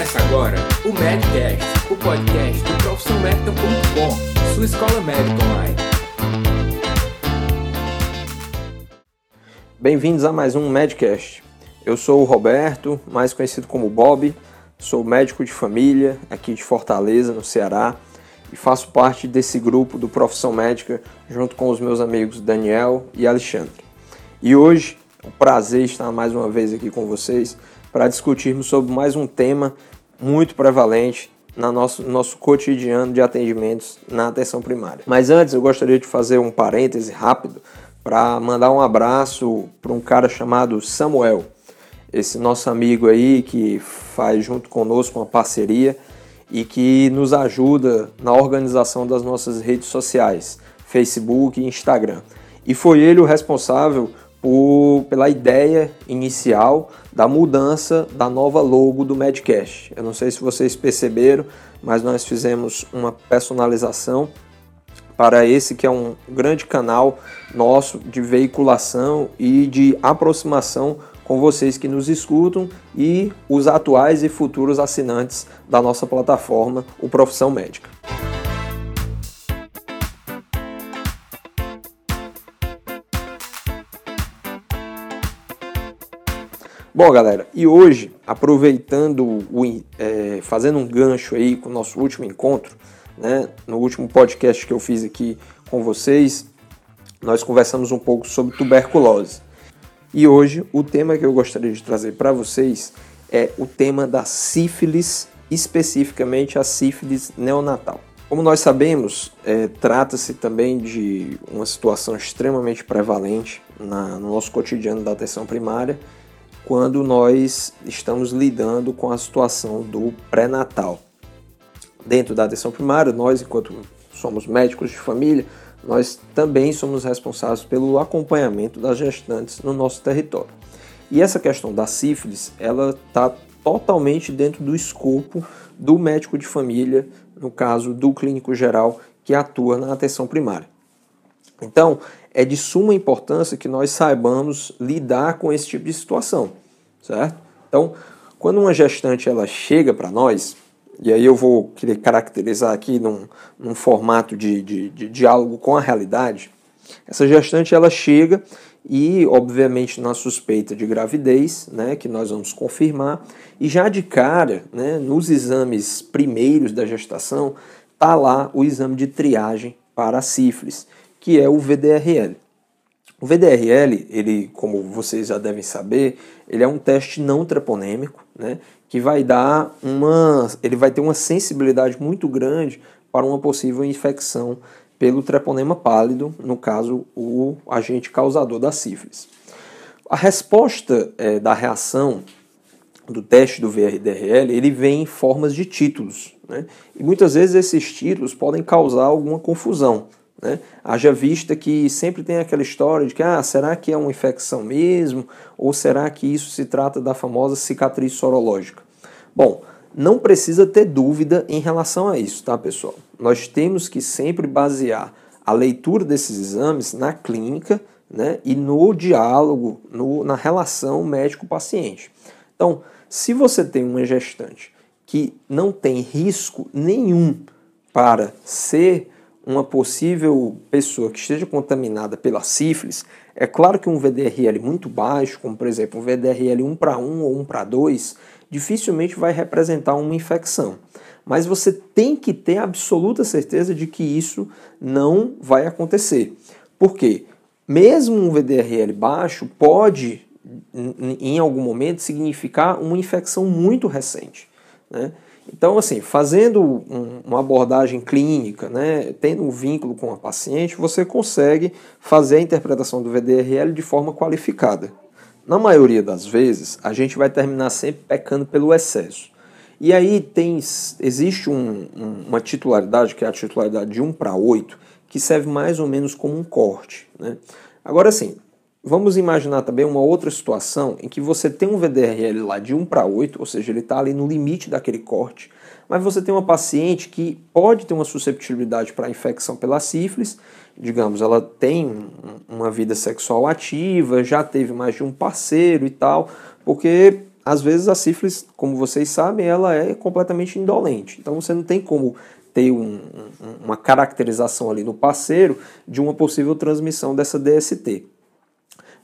Começa agora o Medcast, o podcast do profissionalmedical.com, sua escola médica online. Bem-vindos a mais um Medcast. Eu sou o Roberto, mais conhecido como Bob, sou médico de família aqui de Fortaleza, no Ceará, e faço parte desse grupo do Profissão Médica junto com os meus amigos Daniel e Alexandre. E hoje, é um prazer estar mais uma vez aqui com vocês para discutirmos sobre mais um tema muito prevalente no nosso, nosso cotidiano de atendimentos na atenção primária. Mas antes eu gostaria de fazer um parêntese rápido para mandar um abraço para um cara chamado Samuel, esse nosso amigo aí que faz junto conosco uma parceria e que nos ajuda na organização das nossas redes sociais, Facebook e Instagram. E foi ele o responsável por, pela ideia inicial da mudança da nova logo do Medcast. Eu não sei se vocês perceberam, mas nós fizemos uma personalização para esse que é um grande canal nosso de veiculação e de aproximação com vocês que nos escutam e os atuais e futuros assinantes da nossa plataforma, o Profissão Médica. Bom, galera, e hoje, aproveitando, o, é, fazendo um gancho aí com o nosso último encontro, né, no último podcast que eu fiz aqui com vocês, nós conversamos um pouco sobre tuberculose. E hoje, o tema que eu gostaria de trazer para vocês é o tema da sífilis, especificamente a sífilis neonatal. Como nós sabemos, é, trata-se também de uma situação extremamente prevalente na, no nosso cotidiano da atenção primária quando nós estamos lidando com a situação do pré-natal. Dentro da atenção primária, nós, enquanto somos médicos de família, nós também somos responsáveis pelo acompanhamento das gestantes no nosso território. E essa questão da sífilis, ela está totalmente dentro do escopo do médico de família, no caso do clínico geral que atua na atenção primária. Então, é de suma importância que nós saibamos lidar com esse tipo de situação, certo? Então, quando uma gestante ela chega para nós, e aí eu vou querer caracterizar aqui num, num formato de, de, de diálogo com a realidade, essa gestante ela chega e, obviamente, na suspeita de gravidez, né, que nós vamos confirmar, e já de cara, né, nos exames primeiros da gestação, tá lá o exame de triagem para a sífilis que é o VDRL. O VDRL, ele, como vocês já devem saber, ele é um teste não treponêmico, né, que vai dar uma, ele vai ter uma sensibilidade muito grande para uma possível infecção pelo treponema pálido, no caso o agente causador da sífilis. A resposta é, da reação do teste do VDRL, ele vem em formas de títulos, né, e muitas vezes esses títulos podem causar alguma confusão. Né? Haja vista que sempre tem aquela história de que ah, será que é uma infecção mesmo? Ou será que isso se trata da famosa cicatriz sorológica? Bom, não precisa ter dúvida em relação a isso, tá, pessoal? Nós temos que sempre basear a leitura desses exames na clínica né, e no diálogo, no, na relação médico-paciente. Então, se você tem uma gestante que não tem risco nenhum para ser uma possível pessoa que esteja contaminada pela sífilis, é claro que um VDRL muito baixo, como por exemplo um VDRL 1 para 1 ou 1 para 2, dificilmente vai representar uma infecção. Mas você tem que ter absoluta certeza de que isso não vai acontecer. Por quê? Mesmo um VDRL baixo pode, em algum momento, significar uma infecção muito recente. Né? Então, assim, fazendo um, uma abordagem clínica, né, tendo um vínculo com a paciente, você consegue fazer a interpretação do VDRL de forma qualificada. Na maioria das vezes, a gente vai terminar sempre pecando pelo excesso. E aí tem, existe um, um, uma titularidade, que é a titularidade de 1 para 8, que serve mais ou menos como um corte. Né? Agora, assim, Vamos imaginar também uma outra situação em que você tem um VDRL lá de 1 para 8, ou seja, ele está ali no limite daquele corte, mas você tem uma paciente que pode ter uma susceptibilidade para infecção pela sífilis, digamos, ela tem uma vida sexual ativa, já teve mais de um parceiro e tal, porque às vezes a sífilis, como vocês sabem, ela é completamente indolente. Então você não tem como ter um, um, uma caracterização ali no parceiro de uma possível transmissão dessa DST.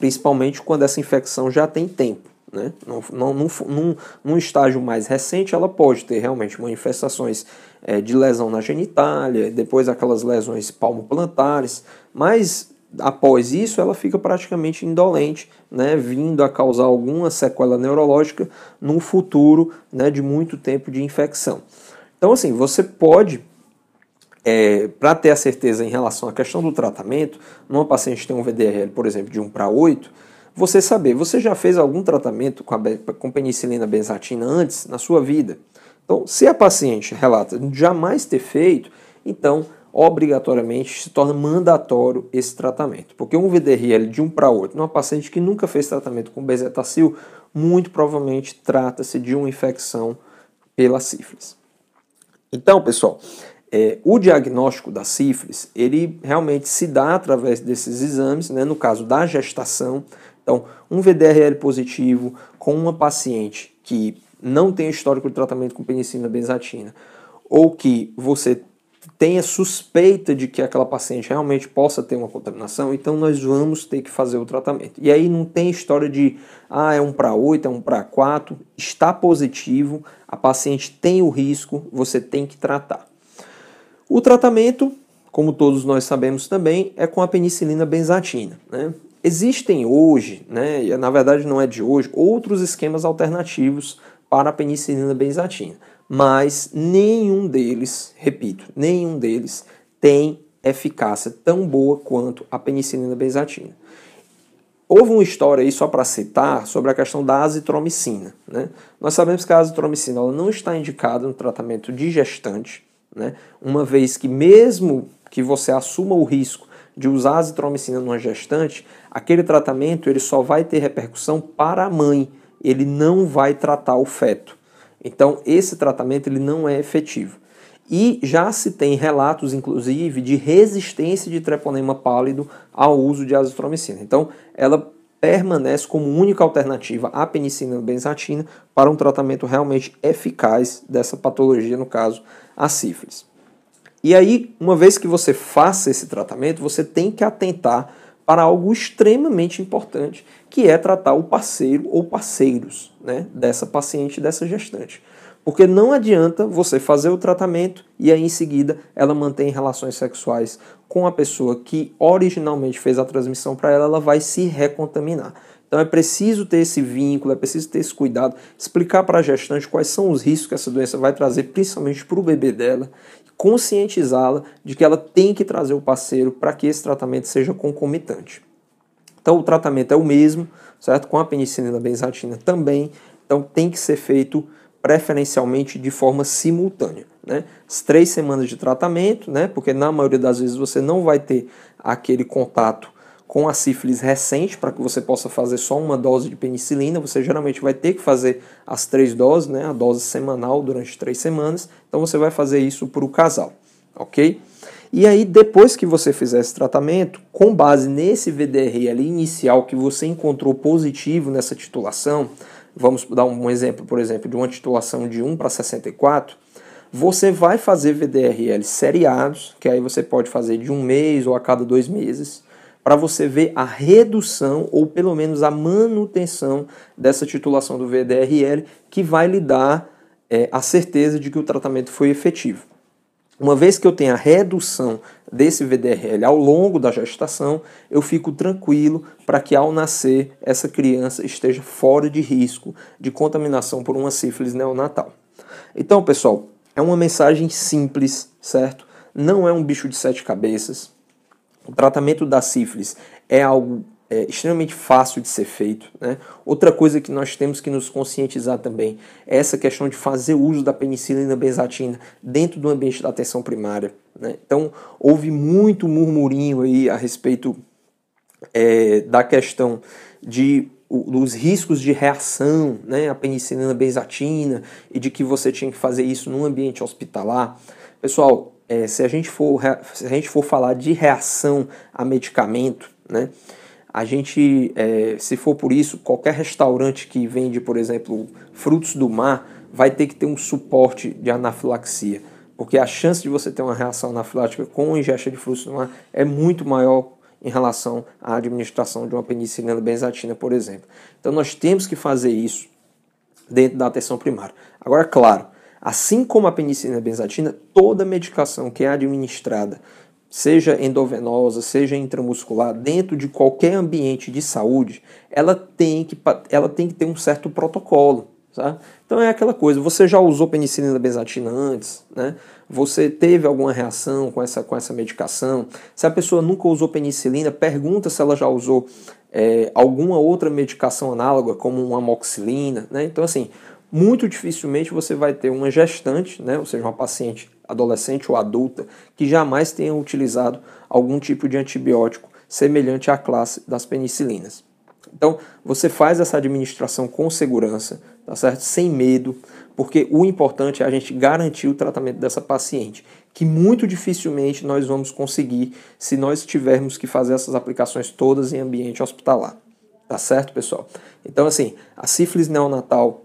Principalmente quando essa infecção já tem tempo. Né? Não, não, num, num, num estágio mais recente, ela pode ter realmente manifestações é, de lesão na genitália, depois aquelas lesões palmoplantares, mas após isso ela fica praticamente indolente, né, vindo a causar alguma sequela neurológica no futuro né, de muito tempo de infecção. Então, assim, você pode, é, para ter a certeza em relação à questão do tratamento, numa paciente que tem um VDRL, por exemplo, de 1 para 8, você saber, você já fez algum tratamento com, a, com penicilina benzatina antes na sua vida? Então, se a paciente relata jamais ter feito, então obrigatoriamente se torna mandatório esse tratamento. Porque um VDRL de 1 para 8, numa paciente que nunca fez tratamento com bezetacil, muito provavelmente trata-se de uma infecção pela sífilis. Então, pessoal, é, o diagnóstico da sífilis, ele realmente se dá através desses exames, né, no caso da gestação. Então, um VDRL positivo com uma paciente que não tem histórico de tratamento com penicilina benzatina, ou que você tenha suspeita de que aquela paciente realmente possa ter uma contaminação, então nós vamos ter que fazer o tratamento. E aí não tem história de, ah, é um para 8, é um para 4, está positivo, a paciente tem o risco, você tem que tratar. O tratamento, como todos nós sabemos também, é com a penicilina benzatina. Né? Existem hoje, né, na verdade não é de hoje, outros esquemas alternativos para a penicilina benzatina mas nenhum deles, repito, nenhum deles tem eficácia tão boa quanto a penicilina benzatina. Houve uma história aí, só para citar, sobre a questão da azitromicina. Né? Nós sabemos que a azitromicina ela não está indicada no tratamento de gestante, né? uma vez que mesmo que você assuma o risco de usar azitromicina numa gestante, aquele tratamento ele só vai ter repercussão para a mãe, ele não vai tratar o feto. Então, esse tratamento ele não é efetivo. E já se tem relatos, inclusive, de resistência de treponema pálido ao uso de azitromicina. Então, ela permanece como única alternativa à penicilina benzatina para um tratamento realmente eficaz dessa patologia, no caso, a sífilis. E aí, uma vez que você faça esse tratamento, você tem que atentar para algo extremamente importante, que é tratar o parceiro ou parceiros né, dessa paciente, dessa gestante. Porque não adianta você fazer o tratamento e aí em seguida ela mantém relações sexuais com a pessoa que originalmente fez a transmissão para ela, ela vai se recontaminar. Então é preciso ter esse vínculo, é preciso ter esse cuidado, explicar para a gestante quais são os riscos que essa doença vai trazer, principalmente para o bebê dela, conscientizá-la de que ela tem que trazer o parceiro para que esse tratamento seja concomitante. Então o tratamento é o mesmo, certo? Com a penicilina benzatina também, então tem que ser feito preferencialmente de forma simultânea. Né? As três semanas de tratamento, né? porque na maioria das vezes você não vai ter aquele contato com a sífilis recente, para que você possa fazer só uma dose de penicilina, você geralmente vai ter que fazer as três doses, né, a dose semanal durante três semanas, então você vai fazer isso para o casal, ok? E aí, depois que você fizer esse tratamento, com base nesse VDR ali inicial que você encontrou positivo nessa titulação, vamos dar um exemplo, por exemplo, de uma titulação de 1 para 64, você vai fazer VDRL seriados, que aí você pode fazer de um mês ou a cada dois meses, para você ver a redução ou pelo menos a manutenção dessa titulação do VDRL, que vai lhe dar é, a certeza de que o tratamento foi efetivo. Uma vez que eu tenho a redução desse VDRL ao longo da gestação, eu fico tranquilo para que ao nascer essa criança esteja fora de risco de contaminação por uma sífilis neonatal. Então, pessoal, é uma mensagem simples, certo? Não é um bicho de sete cabeças. O tratamento da sífilis é algo é, extremamente fácil de ser feito. Né? Outra coisa que nós temos que nos conscientizar também é essa questão de fazer uso da penicilina benzatina dentro do ambiente da atenção primária. Né? Então, houve muito murmurinho aí a respeito é, da questão de dos riscos de reação né, à penicilina benzatina e de que você tinha que fazer isso num ambiente hospitalar. Pessoal, é, se, a gente for, se a gente for falar de reação a medicamento, né, a gente, é, se for por isso, qualquer restaurante que vende, por exemplo, frutos do mar, vai ter que ter um suporte de anafilaxia, porque a chance de você ter uma reação anafilática com ingesta de frutos do mar é muito maior em relação à administração de uma penicilina benzatina, por exemplo. Então nós temos que fazer isso dentro da atenção primária. Agora, claro, assim como a penicilina benzatina, toda medicação que é administrada, seja endovenosa, seja intramuscular, dentro de qualquer ambiente de saúde, ela tem que, ela tem que ter um certo protocolo. Tá? Então é aquela coisa, você já usou penicilina benzatina antes, né? Você teve alguma reação com essa, com essa medicação? Se a pessoa nunca usou penicilina, pergunta se ela já usou é, alguma outra medicação análoga, como uma amoxicilina, né? Então assim, muito dificilmente você vai ter uma gestante, né? Ou seja, uma paciente adolescente ou adulta que jamais tenha utilizado algum tipo de antibiótico semelhante à classe das penicilinas. Então, você faz essa administração com segurança, tá certo? Sem medo, porque o importante é a gente garantir o tratamento dessa paciente, que muito dificilmente nós vamos conseguir se nós tivermos que fazer essas aplicações todas em ambiente hospitalar. Tá certo, pessoal? Então, assim, a sífilis neonatal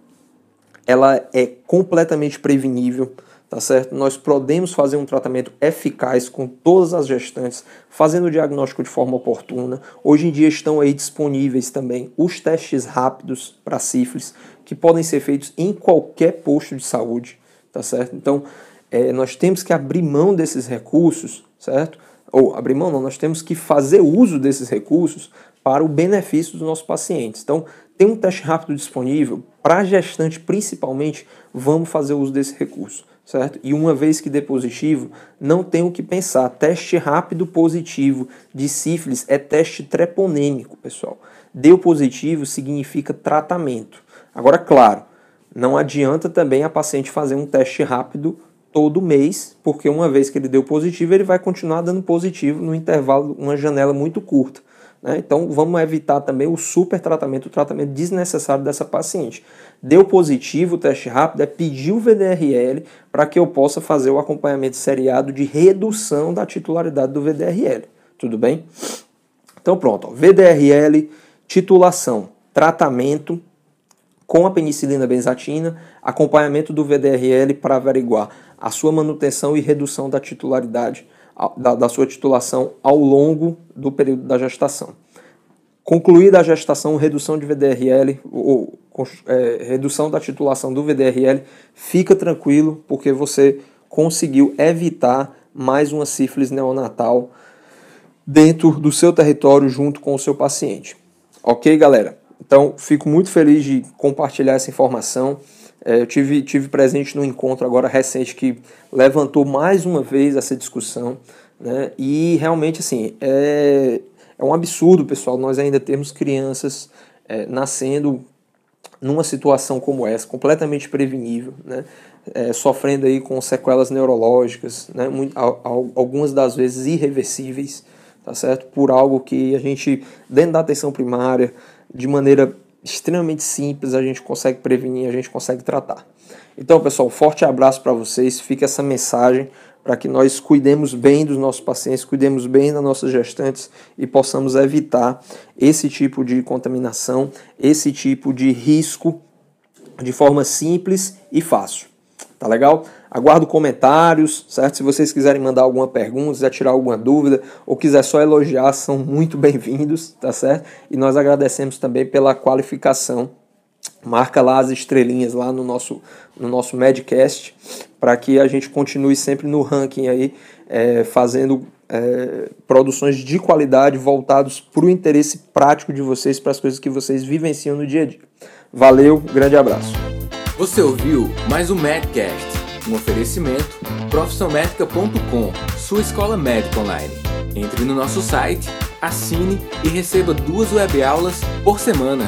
ela é completamente prevenível tá certo? Nós podemos fazer um tratamento eficaz com todas as gestantes, fazendo o diagnóstico de forma oportuna. Hoje em dia estão aí disponíveis também os testes rápidos para sífilis, que podem ser feitos em qualquer posto de saúde, tá certo? Então, é, nós temos que abrir mão desses recursos, certo? Ou abrir mão não, nós temos que fazer uso desses recursos para o benefício dos nossos pacientes. Então, tem um teste rápido disponível para gestante, principalmente, vamos fazer uso desse recurso certo? E uma vez que dê positivo, não tem o que pensar. Teste rápido positivo de sífilis é teste treponêmico, pessoal. Deu positivo significa tratamento. Agora, claro, não adianta também a paciente fazer um teste rápido todo mês, porque uma vez que ele deu positivo, ele vai continuar dando positivo no intervalo, uma janela muito curta. Né? Então vamos evitar também o super tratamento, o tratamento desnecessário dessa paciente. Deu positivo o teste rápido, é pedir o VDRL para que eu possa fazer o acompanhamento seriado de redução da titularidade do VDRL. Tudo bem? Então pronto, ó, VDRL, titulação, tratamento com a penicilina benzatina, acompanhamento do VDRL para averiguar a sua manutenção e redução da titularidade da, da sua titulação ao longo do período da gestação. Concluída a gestação, redução de VDRL, ou é, redução da titulação do VDRL, fica tranquilo, porque você conseguiu evitar mais uma sífilis neonatal dentro do seu território junto com o seu paciente. Ok, galera? Então, fico muito feliz de compartilhar essa informação. É, eu tive, tive presente no encontro agora recente que levantou mais uma vez essa discussão, né? E realmente, assim, é, é um absurdo, pessoal, nós ainda temos crianças é, nascendo numa situação como essa, completamente prevenível, né? É, sofrendo aí com sequelas neurológicas, né? Algumas das vezes irreversíveis, tá certo? Por algo que a gente, dentro da atenção primária, de maneira extremamente simples, a gente consegue prevenir, a gente consegue tratar. Então, pessoal, forte abraço para vocês. Fica essa mensagem para que nós cuidemos bem dos nossos pacientes, cuidemos bem das nossas gestantes e possamos evitar esse tipo de contaminação, esse tipo de risco de forma simples e fácil. Tá legal? Aguardo comentários, certo? Se vocês quiserem mandar alguma pergunta, quiser tirar alguma dúvida ou quiser só elogiar, são muito bem-vindos, tá certo? E nós agradecemos também pela qualificação. Marca lá as estrelinhas lá no nosso, no nosso Medcast para que a gente continue sempre no ranking aí, é, fazendo é, produções de qualidade voltados para o interesse prático de vocês, para as coisas que vocês vivenciam no dia a dia. Valeu, grande abraço. Você ouviu mais um Medcast, um oferecimento profissionalmedica.com, sua escola médica online. Entre no nosso site, assine e receba duas webaulas por semana.